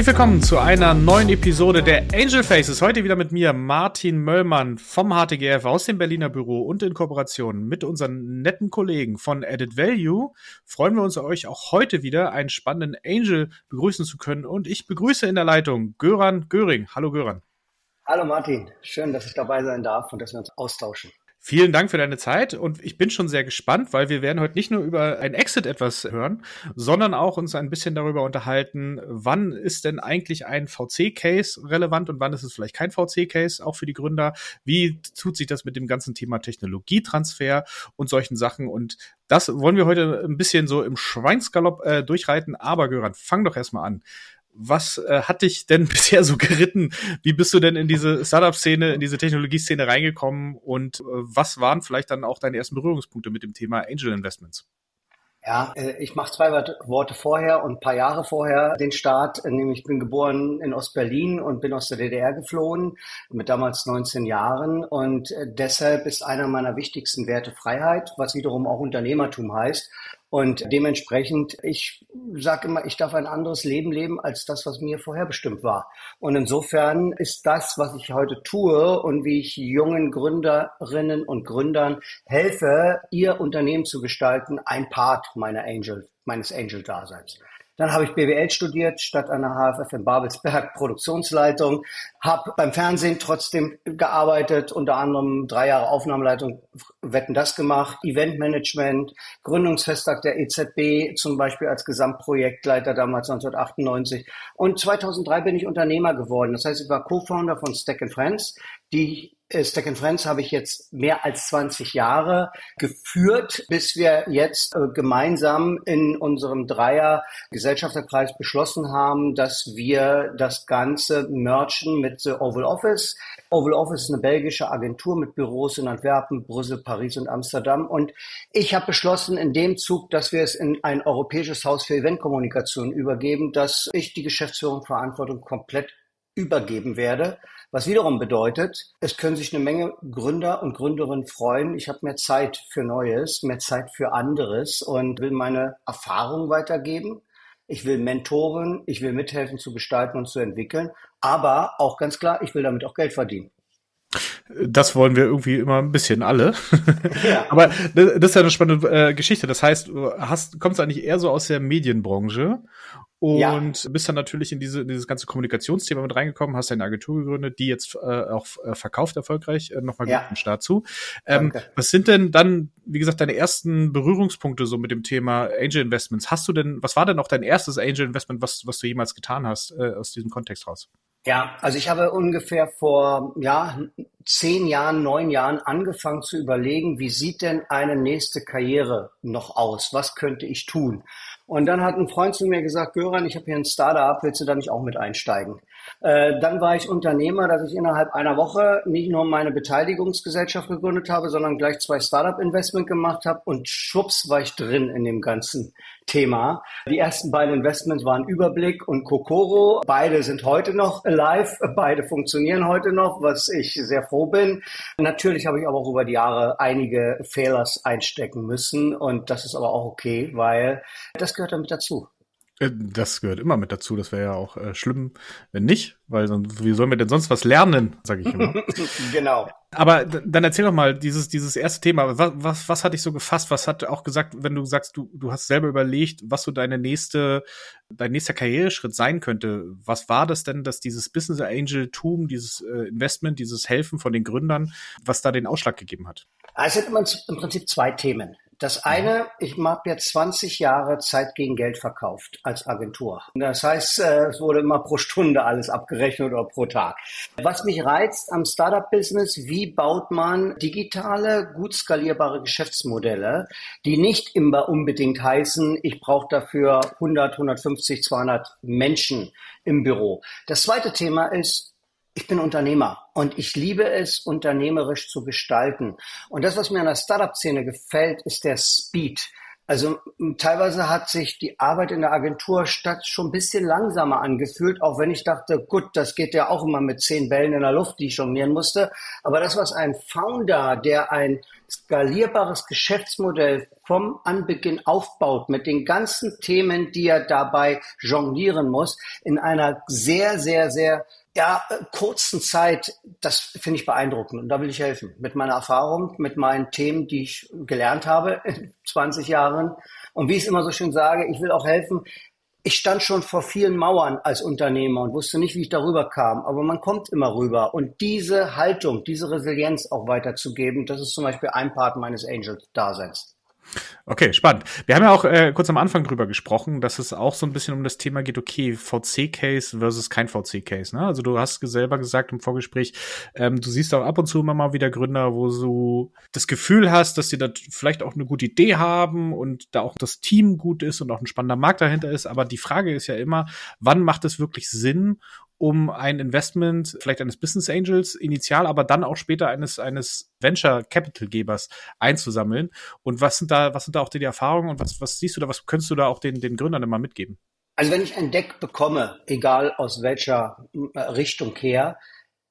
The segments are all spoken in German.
Herzlich willkommen zu einer neuen Episode der Angel Faces. Heute wieder mit mir, Martin Möllmann vom HTGF aus dem Berliner Büro und in Kooperation mit unseren netten Kollegen von Added Value freuen wir uns, euch auch heute wieder einen spannenden Angel begrüßen zu können. Und ich begrüße in der Leitung Göran Göring. Hallo Göran. Hallo Martin, schön, dass ich dabei sein darf und dass wir uns austauschen. Vielen Dank für deine Zeit und ich bin schon sehr gespannt, weil wir werden heute nicht nur über ein Exit etwas hören, sondern auch uns ein bisschen darüber unterhalten, wann ist denn eigentlich ein VC-Case relevant und wann ist es vielleicht kein VC-Case, auch für die Gründer. Wie tut sich das mit dem ganzen Thema Technologietransfer und solchen Sachen? Und das wollen wir heute ein bisschen so im Schweinsgalopp äh, durchreiten. Aber Göran, fang doch erstmal an. Was äh, hat dich denn bisher so geritten? Wie bist du denn in diese Startup-Szene, in diese Technologieszene reingekommen? Und äh, was waren vielleicht dann auch deine ersten Berührungspunkte mit dem Thema Angel Investments? Ja, äh, ich mache zwei Worte vorher und ein paar Jahre vorher den Start. Nämlich ich bin geboren in Ostberlin und bin aus der DDR geflohen mit damals 19 Jahren. Und äh, deshalb ist einer meiner wichtigsten Werte Freiheit, was wiederum auch Unternehmertum heißt. Und dementsprechend, ich sage immer, ich darf ein anderes Leben leben als das, was mir vorherbestimmt war. Und insofern ist das, was ich heute tue und wie ich jungen Gründerinnen und Gründern helfe, ihr Unternehmen zu gestalten, ein Part meiner Angel, meines Angel-Daseins. Dann habe ich BWL studiert, statt an der HFF in Babelsberg Produktionsleitung, habe beim Fernsehen trotzdem gearbeitet, unter anderem drei Jahre Aufnahmeleitung, wetten das gemacht, Eventmanagement, Gründungsfesttag der EZB zum Beispiel als Gesamtprojektleiter damals 1998 und 2003 bin ich Unternehmer geworden. Das heißt, ich war Co-Founder von Stack Friends, die Stack and Friends habe ich jetzt mehr als 20 Jahre geführt, bis wir jetzt äh, gemeinsam in unserem Dreier Gesellschafterkreis beschlossen haben, dass wir das Ganze merchen mit The Oval Office. Oval Office ist eine belgische Agentur mit Büros in Antwerpen, Brüssel, Paris und Amsterdam. Und ich habe beschlossen in dem Zug, dass wir es in ein europäisches Haus für Eventkommunikation übergeben, dass ich die Geschäftsführung Verantwortung komplett übergeben werde. Was wiederum bedeutet, es können sich eine Menge Gründer und Gründerinnen freuen. Ich habe mehr Zeit für Neues, mehr Zeit für anderes und will meine Erfahrung weitergeben. Ich will mentoren, ich will mithelfen zu gestalten und zu entwickeln. Aber auch ganz klar, ich will damit auch Geld verdienen. Das wollen wir irgendwie immer ein bisschen alle. Ja. Aber das ist ja eine spannende äh, Geschichte. Das heißt, du hast, kommst eigentlich eher so aus der Medienbranche und ja. bist dann natürlich in, diese, in dieses ganze Kommunikationsthema mit reingekommen, hast eine Agentur gegründet, die jetzt äh, auch äh, verkauft erfolgreich. Äh, Nochmal ja. guten Start zu. Ähm, was sind denn dann, wie gesagt, deine ersten Berührungspunkte so mit dem Thema Angel Investments? Hast du denn, was war denn auch dein erstes Angel Investment, was, was du jemals getan hast, äh, aus diesem Kontext raus? Ja, also ich habe ungefähr vor ja, zehn Jahren, neun Jahren angefangen zu überlegen, wie sieht denn eine nächste Karriere noch aus? Was könnte ich tun? Und dann hat ein Freund zu mir gesagt, Göran, ich habe hier ein Startup, willst du da nicht auch mit einsteigen? Äh, dann war ich Unternehmer, dass ich innerhalb einer Woche nicht nur meine Beteiligungsgesellschaft gegründet habe, sondern gleich zwei Startup-Investment gemacht habe und schwupps war ich drin in dem ganzen Thema. Die ersten beiden Investments waren Überblick und Kokoro. Beide sind heute noch live, beide funktionieren heute noch, was ich sehr froh bin. Natürlich habe ich aber auch über die Jahre einige Failers einstecken müssen und das ist aber auch okay, weil das gehört damit dazu. Äh, das gehört immer mit dazu. Das wäre ja auch äh, schlimm, wenn nicht, weil sonst, wie sollen wir denn sonst was lernen, sage ich immer. genau. Aber dann erzähl doch mal dieses dieses erste Thema. Was, was was hat dich so gefasst? Was hat auch gesagt, wenn du sagst, du du hast selber überlegt, was so deine nächste dein nächster Karriereschritt sein könnte? Was war das denn, dass dieses Business Angel Tum, dieses äh, Investment, dieses Helfen von den Gründern, was da den Ausschlag gegeben hat? Also es hat im Prinzip zwei Themen. Das eine, ich habe jetzt 20 Jahre Zeit gegen Geld verkauft als Agentur. Das heißt, äh, es wurde immer pro Stunde alles abgerechnet oder pro Tag. Was mich reizt am Startup-Business, wie baut man digitale, gut skalierbare Geschäftsmodelle, die nicht immer unbedingt heißen, ich brauche dafür 100, 150, 200 Menschen im Büro. Das zweite Thema ist, ich bin Unternehmer und ich liebe es, unternehmerisch zu gestalten. Und das, was mir an der Startup-Szene gefällt, ist der Speed. Also teilweise hat sich die Arbeit in der Agentur statt schon ein bisschen langsamer angefühlt, auch wenn ich dachte, gut, das geht ja auch immer mit zehn Bällen in der Luft, die ich jonglieren musste. Aber das, was ein Founder, der ein skalierbares Geschäftsmodell vom Anbeginn aufbaut, mit den ganzen Themen, die er dabei jonglieren muss, in einer sehr, sehr, sehr ja, kurzen Zeit, das finde ich beeindruckend und da will ich helfen. Mit meiner Erfahrung, mit meinen Themen, die ich gelernt habe in 20 Jahren. Und wie ich es immer so schön sage, ich will auch helfen. Ich stand schon vor vielen Mauern als Unternehmer und wusste nicht, wie ich darüber kam. Aber man kommt immer rüber. Und diese Haltung, diese Resilienz auch weiterzugeben, das ist zum Beispiel ein Part meines Angel-Daseins. Okay, spannend. Wir haben ja auch äh, kurz am Anfang drüber gesprochen, dass es auch so ein bisschen um das Thema geht, okay, VC-Case versus kein VC-Case. Ne? Also du hast selber gesagt im Vorgespräch, ähm, du siehst auch ab und zu immer mal wieder Gründer, wo du das Gefühl hast, dass sie da vielleicht auch eine gute Idee haben und da auch das Team gut ist und auch ein spannender Markt dahinter ist. Aber die Frage ist ja immer, wann macht es wirklich Sinn um ein Investment, vielleicht eines Business Angels initial, aber dann auch später eines, eines Venture Capital Gebers einzusammeln. Und was sind da, was sind da auch die Erfahrungen und was, was siehst du da, was könntest du da auch den, den Gründern immer mitgeben? Also wenn ich ein Deck bekomme, egal aus welcher äh, Richtung her,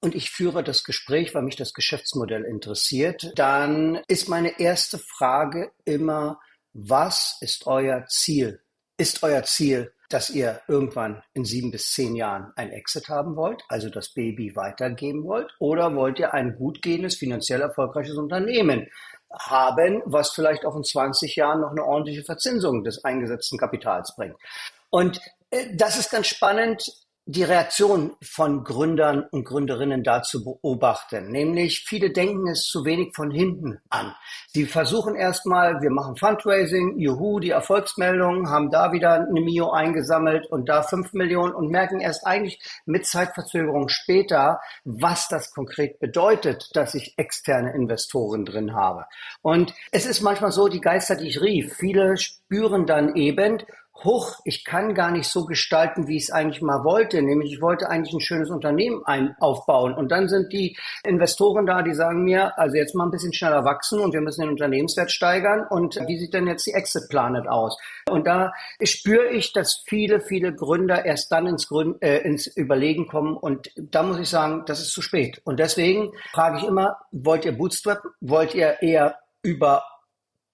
und ich führe das Gespräch, weil mich das Geschäftsmodell interessiert, dann ist meine erste Frage immer, was ist euer Ziel? Ist euer Ziel dass ihr irgendwann in sieben bis zehn Jahren ein Exit haben wollt, also das Baby weitergeben wollt, oder wollt ihr ein gut gehendes, finanziell erfolgreiches Unternehmen haben, was vielleicht auch in 20 Jahren noch eine ordentliche Verzinsung des eingesetzten Kapitals bringt. Und äh, das ist ganz spannend, die Reaktion von Gründern und Gründerinnen dazu beobachten. Nämlich viele denken es zu wenig von hinten an. Sie versuchen erstmal, wir machen Fundraising, juhu, die Erfolgsmeldungen, haben da wieder eine Mio eingesammelt und da fünf Millionen und merken erst eigentlich mit Zeitverzögerung später, was das konkret bedeutet, dass ich externe Investoren drin habe. Und es ist manchmal so, die Geister, die ich rief, viele spüren dann eben, hoch, ich kann gar nicht so gestalten, wie ich es eigentlich mal wollte. Nämlich, ich wollte eigentlich ein schönes Unternehmen ein aufbauen. Und dann sind die Investoren da, die sagen mir, also jetzt mal ein bisschen schneller wachsen und wir müssen den Unternehmenswert steigern. Und wie sieht denn jetzt die Exit Planet aus? Und da spüre ich, dass viele, viele Gründer erst dann ins, Gründ, äh, ins Überlegen kommen. Und da muss ich sagen, das ist zu spät. Und deswegen frage ich immer, wollt ihr Bootstrap? Wollt ihr eher über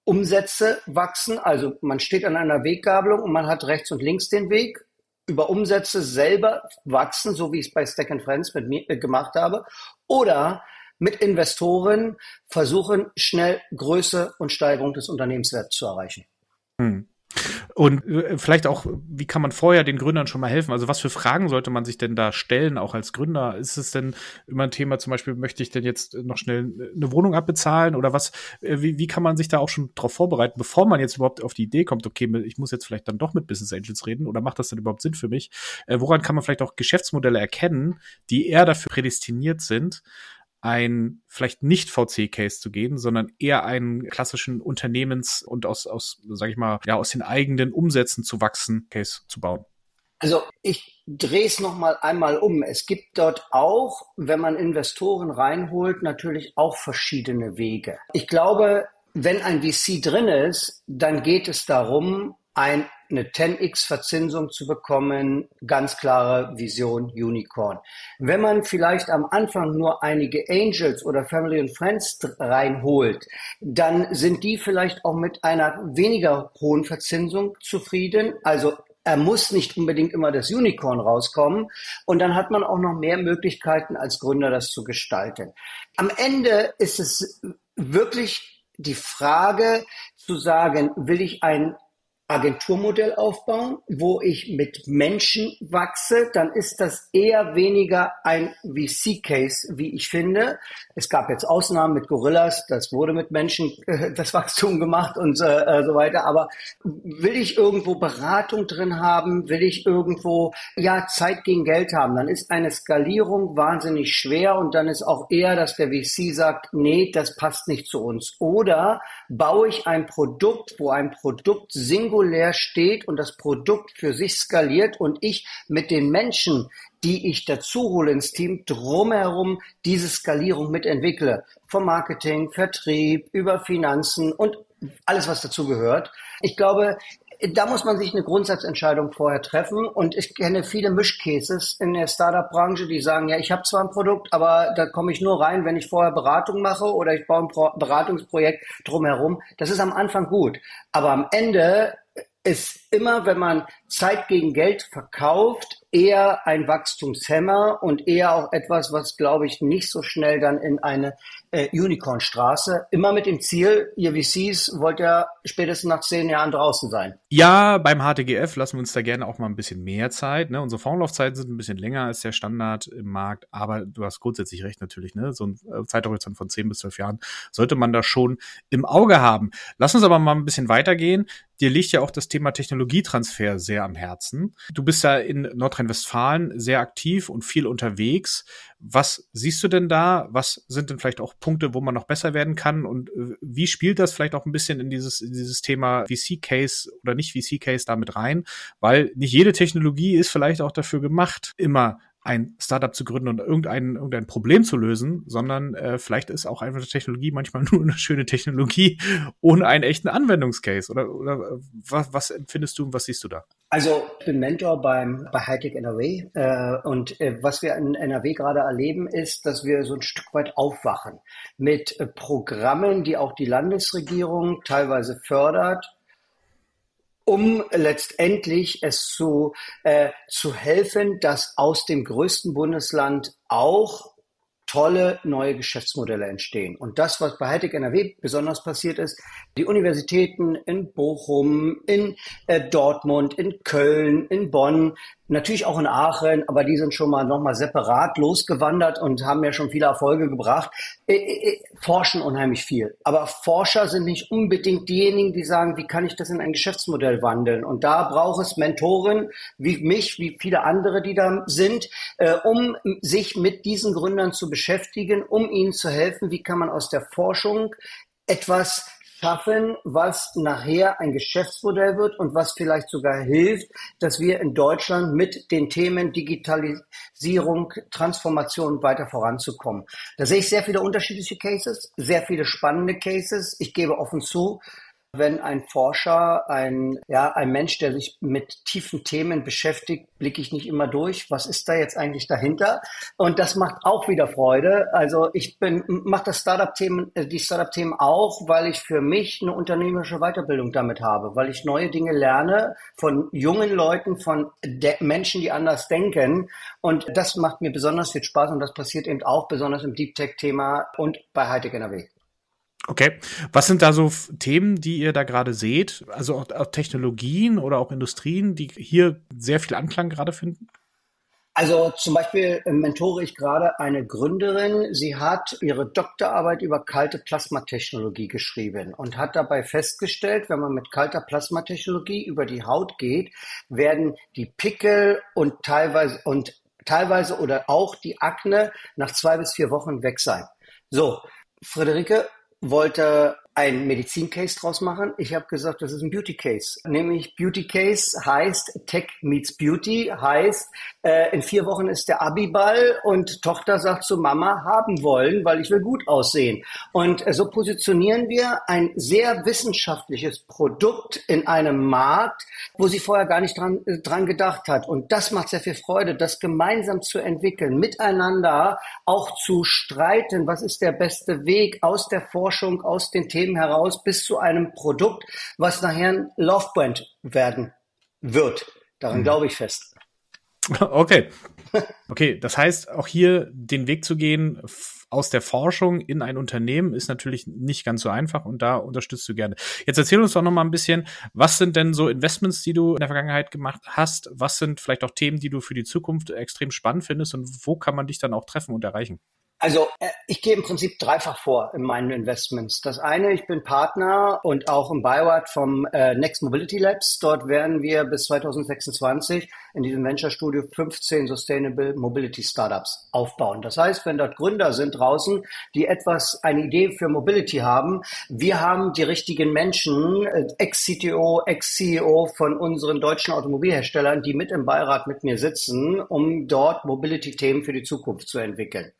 Umsätze wachsen. Also man steht an einer Weggabelung und man hat rechts und links den Weg. Über Umsätze selber wachsen, so wie ich es bei Stack Friends mit mir äh, gemacht habe. Oder mit Investoren versuchen, schnell Größe und Steigerung des Unternehmenswerts zu erreichen. Hm. Und äh, vielleicht auch, wie kann man vorher den Gründern schon mal helfen? Also was für Fragen sollte man sich denn da stellen, auch als Gründer? Ist es denn immer ein Thema, zum Beispiel, möchte ich denn jetzt noch schnell eine Wohnung abbezahlen oder was? Äh, wie, wie kann man sich da auch schon darauf vorbereiten, bevor man jetzt überhaupt auf die Idee kommt, okay, ich muss jetzt vielleicht dann doch mit Business Angels reden oder macht das denn überhaupt Sinn für mich? Äh, woran kann man vielleicht auch Geschäftsmodelle erkennen, die eher dafür prädestiniert sind, ein vielleicht nicht VC-Case zu gehen, sondern eher einen klassischen Unternehmens- und aus, aus, sag ich mal, ja, aus den eigenen Umsätzen zu wachsen Case zu bauen? Also ich drehe es noch mal einmal um. Es gibt dort auch, wenn man Investoren reinholt, natürlich auch verschiedene Wege. Ich glaube, wenn ein VC drin ist, dann geht es darum, ein eine 10x Verzinsung zu bekommen, ganz klare Vision Unicorn. Wenn man vielleicht am Anfang nur einige Angels oder Family and Friends reinholt, dann sind die vielleicht auch mit einer weniger hohen Verzinsung zufrieden. Also er muss nicht unbedingt immer das Unicorn rauskommen. Und dann hat man auch noch mehr Möglichkeiten als Gründer, das zu gestalten. Am Ende ist es wirklich die Frage zu sagen, will ich ein Agenturmodell aufbauen, wo ich mit Menschen wachse, dann ist das eher weniger ein VC-Case, wie ich finde. Es gab jetzt Ausnahmen mit Gorillas, das wurde mit Menschen äh, das Wachstum gemacht und äh, äh, so weiter. Aber will ich irgendwo Beratung drin haben, will ich irgendwo ja Zeit gegen Geld haben, dann ist eine Skalierung wahnsinnig schwer und dann ist auch eher, dass der VC sagt, nee, das passt nicht zu uns. Oder baue ich ein Produkt, wo ein Produkt singulär singulär steht und das Produkt für sich skaliert und ich mit den Menschen, die ich dazu hole ins Team, drumherum diese Skalierung mitentwickle. Vom Marketing, Vertrieb, über Finanzen und alles, was dazu gehört. Ich glaube, da muss man sich eine Grundsatzentscheidung vorher treffen. Und ich kenne viele Mischcases in der Startup-Branche, die sagen, ja, ich habe zwar ein Produkt, aber da komme ich nur rein, wenn ich vorher Beratung mache oder ich baue ein Beratungsprojekt drumherum. Das ist am Anfang gut. Aber am Ende ist immer, wenn man Zeit gegen Geld verkauft, eher ein Wachstumshemmer und eher auch etwas, was, glaube ich, nicht so schnell dann in eine äh, Unicornstraße, immer mit dem Ziel, ihr VCs wollt ja spätestens nach zehn Jahren draußen sein. Ja, beim HTGF lassen wir uns da gerne auch mal ein bisschen mehr Zeit. Ne? Unsere Vorlaufzeiten sind ein bisschen länger als der Standard im Markt, aber du hast grundsätzlich recht natürlich. Ne? So ein äh, Zeithorizont von zehn bis zwölf Jahren sollte man da schon im Auge haben. Lass uns aber mal ein bisschen weitergehen. Dir liegt ja auch das Thema Technologietransfer sehr am Herzen. Du bist ja in Nordrhein-Westfalen sehr aktiv und viel unterwegs. Was siehst du denn da? Was sind denn vielleicht auch Punkte, wo man noch besser werden kann? Und äh, wie spielt das vielleicht auch ein bisschen in dieses, in dieses Thema VC-Case oder nicht VC-Case damit rein? Weil nicht jede Technologie ist vielleicht auch dafür gemacht, immer ein Startup zu gründen und irgendein, irgendein Problem zu lösen, sondern äh, vielleicht ist auch einfach Technologie manchmal nur eine schöne Technologie ohne einen echten Anwendungscase. Oder, oder äh, was, was empfindest du und was siehst du da? Also ich bin Mentor beim, bei Hightech NRW äh, und äh, was wir in NRW gerade erleben, ist, dass wir so ein Stück weit aufwachen mit äh, Programmen, die auch die Landesregierung teilweise fördert, um letztendlich es zu, äh, zu helfen, dass aus dem größten Bundesland auch tolle neue Geschäftsmodelle entstehen. Und das, was bei Hightech NRW besonders passiert ist, die Universitäten in Bochum, in äh, Dortmund, in Köln, in Bonn, natürlich auch in Aachen, aber die sind schon mal nochmal separat losgewandert und haben ja schon viele Erfolge gebracht, äh, äh, äh, forschen unheimlich viel. Aber Forscher sind nicht unbedingt diejenigen, die sagen, wie kann ich das in ein Geschäftsmodell wandeln? Und da braucht es Mentoren wie mich, wie viele andere, die da sind, äh, um sich mit diesen Gründern zu beschäftigen, um ihnen zu helfen, wie kann man aus der Forschung etwas schaffen, was nachher ein Geschäftsmodell wird und was vielleicht sogar hilft, dass wir in Deutschland mit den Themen Digitalisierung, Transformation weiter voranzukommen. Da sehe ich sehr viele unterschiedliche Cases, sehr viele spannende Cases. Ich gebe offen zu, wenn ein Forscher, ein, ja, ein Mensch, der sich mit tiefen Themen beschäftigt, blicke ich nicht immer durch. Was ist da jetzt eigentlich dahinter? Und das macht auch wieder Freude. Also ich bin, mache das Startup-Themen, äh, die Startup-Themen auch, weil ich für mich eine unternehmerische Weiterbildung damit habe, weil ich neue Dinge lerne von jungen Leuten, von Menschen, die anders denken. Und das macht mir besonders viel Spaß und das passiert eben auch besonders im Deep Tech-Thema und bei Hightech NRW. Okay. Was sind da so Themen, die ihr da gerade seht? Also auch, auch, Technologien oder auch Industrien, die hier sehr viel Anklang gerade finden? Also zum Beispiel äh, mentore ich gerade eine Gründerin. Sie hat ihre Doktorarbeit über kalte Plasmatechnologie geschrieben und hat dabei festgestellt, wenn man mit kalter Plasmatechnologie über die Haut geht, werden die Pickel und teilweise und teilweise oder auch die Akne nach zwei bis vier Wochen weg sein. So, Friederike, wollte ein Medizin-Case draus machen. Ich habe gesagt, das ist ein Beauty-Case. Nämlich Beauty-Case heißt Tech meets Beauty, heißt äh, in vier Wochen ist der Abiball und Tochter sagt zu Mama haben wollen, weil ich will gut aussehen. Und äh, so positionieren wir ein sehr wissenschaftliches Produkt in einem Markt, wo sie vorher gar nicht dran, äh, dran gedacht hat. Und das macht sehr viel Freude, das gemeinsam zu entwickeln, miteinander auch zu streiten, was ist der beste Weg aus der Forschung, aus den Themen Leben heraus bis zu einem Produkt, was nachher ein Love Brand werden wird. Daran mhm. glaube ich fest. Okay. Okay, das heißt, auch hier den Weg zu gehen aus der Forschung in ein Unternehmen ist natürlich nicht ganz so einfach und da unterstützt du gerne. Jetzt erzähl uns doch noch mal ein bisschen, was sind denn so Investments, die du in der Vergangenheit gemacht hast? Was sind vielleicht auch Themen, die du für die Zukunft extrem spannend findest und wo kann man dich dann auch treffen und erreichen? Also äh, ich gehe im Prinzip dreifach vor in meinen Investments. Das eine, ich bin Partner und auch im Beirat vom äh, Next Mobility Labs. Dort werden wir bis 2026 in diesem Venture Studio 15 Sustainable Mobility Startups aufbauen. Das heißt, wenn dort Gründer sind draußen, die etwas, eine Idee für Mobility haben, wir haben die richtigen Menschen, äh, Ex-CTO, Ex-CEO von unseren deutschen Automobilherstellern, die mit im Beirat mit mir sitzen, um dort Mobility-Themen für die Zukunft zu entwickeln.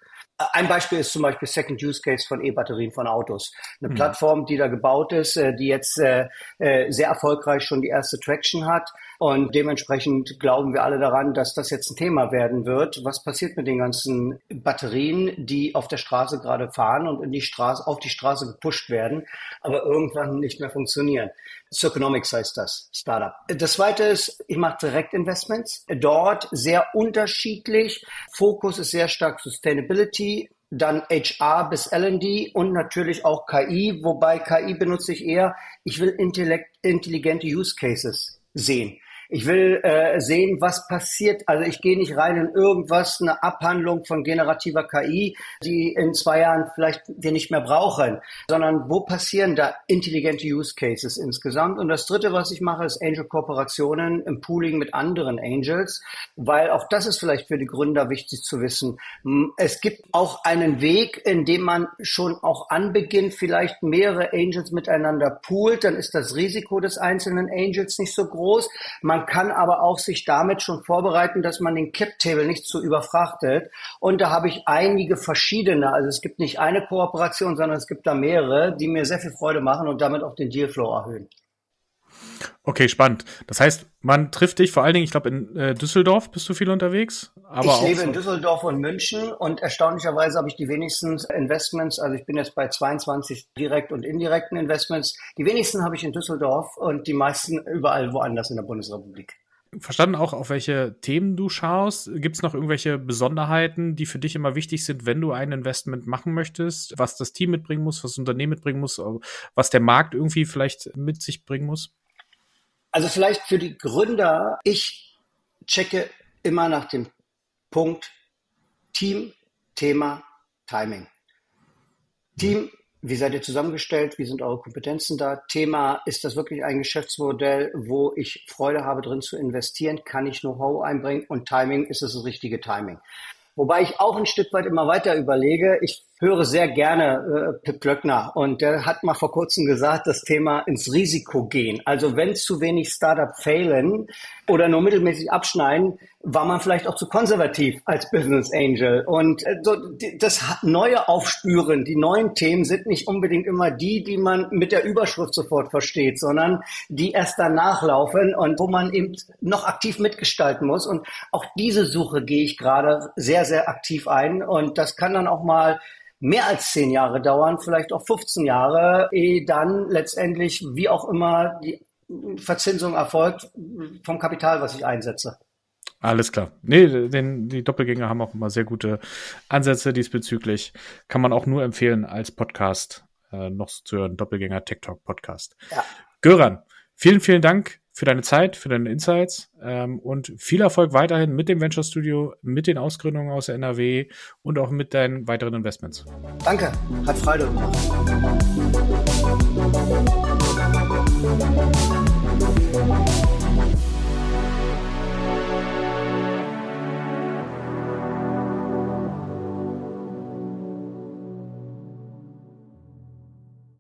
Ein Beispiel ist zum Beispiel Second Use Case von E-Batterien von Autos. Eine mhm. Plattform, die da gebaut ist, äh, die jetzt äh, äh, sehr erfolgreich schon die erste Traction hat. Und dementsprechend glauben wir alle daran, dass das jetzt ein Thema werden wird. Was passiert mit den ganzen Batterien, die auf der Straße gerade fahren und in die Straße, auf die Straße gepusht werden, aber irgendwann nicht mehr funktionieren? Circonomics heißt das, Startup. Das zweite ist, ich mache Direktinvestments. Dort sehr unterschiedlich. Fokus ist sehr stark Sustainability dann HR bis L&D und natürlich auch KI, wobei KI benutze ich eher, ich will intelligente Use Cases sehen. Ich will äh, sehen, was passiert. Also ich gehe nicht rein in irgendwas, eine Abhandlung von generativer KI, die in zwei Jahren vielleicht wir nicht mehr brauchen, sondern wo passieren da intelligente Use Cases insgesamt. Und das Dritte, was ich mache, ist Angel-Kooperationen im Pooling mit anderen Angels, weil auch das ist vielleicht für die Gründer wichtig zu wissen. Es gibt auch einen Weg, in dem man schon auch anbeginnt, vielleicht mehrere Angels miteinander poolt, dann ist das Risiko des einzelnen Angels nicht so groß. Man man kann aber auch sich damit schon vorbereiten, dass man den Cap-Table nicht zu überfrachtet. Und da habe ich einige verschiedene. Also es gibt nicht eine Kooperation, sondern es gibt da mehrere, die mir sehr viel Freude machen und damit auch den Dealflow erhöhen. Okay, spannend. Das heißt, man trifft dich vor allen Dingen, ich glaube, in äh, Düsseldorf bist du viel unterwegs. Aber ich lebe so in Düsseldorf und München und erstaunlicherweise habe ich die wenigsten Investments, also ich bin jetzt bei 22 direkt und indirekten Investments. Die wenigsten habe ich in Düsseldorf und die meisten überall woanders in der Bundesrepublik. Verstanden auch, auf welche Themen du schaust. Gibt es noch irgendwelche Besonderheiten, die für dich immer wichtig sind, wenn du ein Investment machen möchtest? Was das Team mitbringen muss, was das Unternehmen mitbringen muss, was der Markt irgendwie vielleicht mit sich bringen muss? Also vielleicht für die Gründer, ich checke immer nach dem Punkt Team, Thema, Timing. Team, wie seid ihr zusammengestellt? Wie sind eure Kompetenzen da? Thema, ist das wirklich ein Geschäftsmodell, wo ich Freude habe, drin zu investieren? Kann ich Know-how einbringen? Und Timing, ist es das richtige Timing? Wobei ich auch ein Stück weit immer weiter überlege. Ich höre sehr gerne äh, Pip Glöckner und der hat mal vor kurzem gesagt, das Thema ins Risiko gehen. Also wenn zu wenig Startup failen oder nur mittelmäßig abschneiden, war man vielleicht auch zu konservativ als Business Angel. Und äh, so, das neue Aufspüren, die neuen Themen sind nicht unbedingt immer die, die man mit der Überschrift sofort versteht, sondern die erst danach laufen und wo man eben noch aktiv mitgestalten muss. Und auch diese Suche gehe ich gerade sehr, sehr aktiv ein. Und das kann dann auch mal mehr als zehn Jahre dauern, vielleicht auch 15 Jahre, ehe dann letztendlich, wie auch immer, die Verzinsung erfolgt vom Kapital, was ich einsetze. Alles klar. Nee, den, die Doppelgänger haben auch immer sehr gute Ansätze diesbezüglich. Kann man auch nur empfehlen als Podcast äh, noch zu hören. Doppelgänger Tech Talk Podcast. Ja. Göran, vielen, vielen Dank für deine Zeit, für deine Insights ähm, und viel Erfolg weiterhin mit dem Venture Studio, mit den Ausgründungen aus der NRW und auch mit deinen weiteren Investments. Danke, hat Freude gemacht.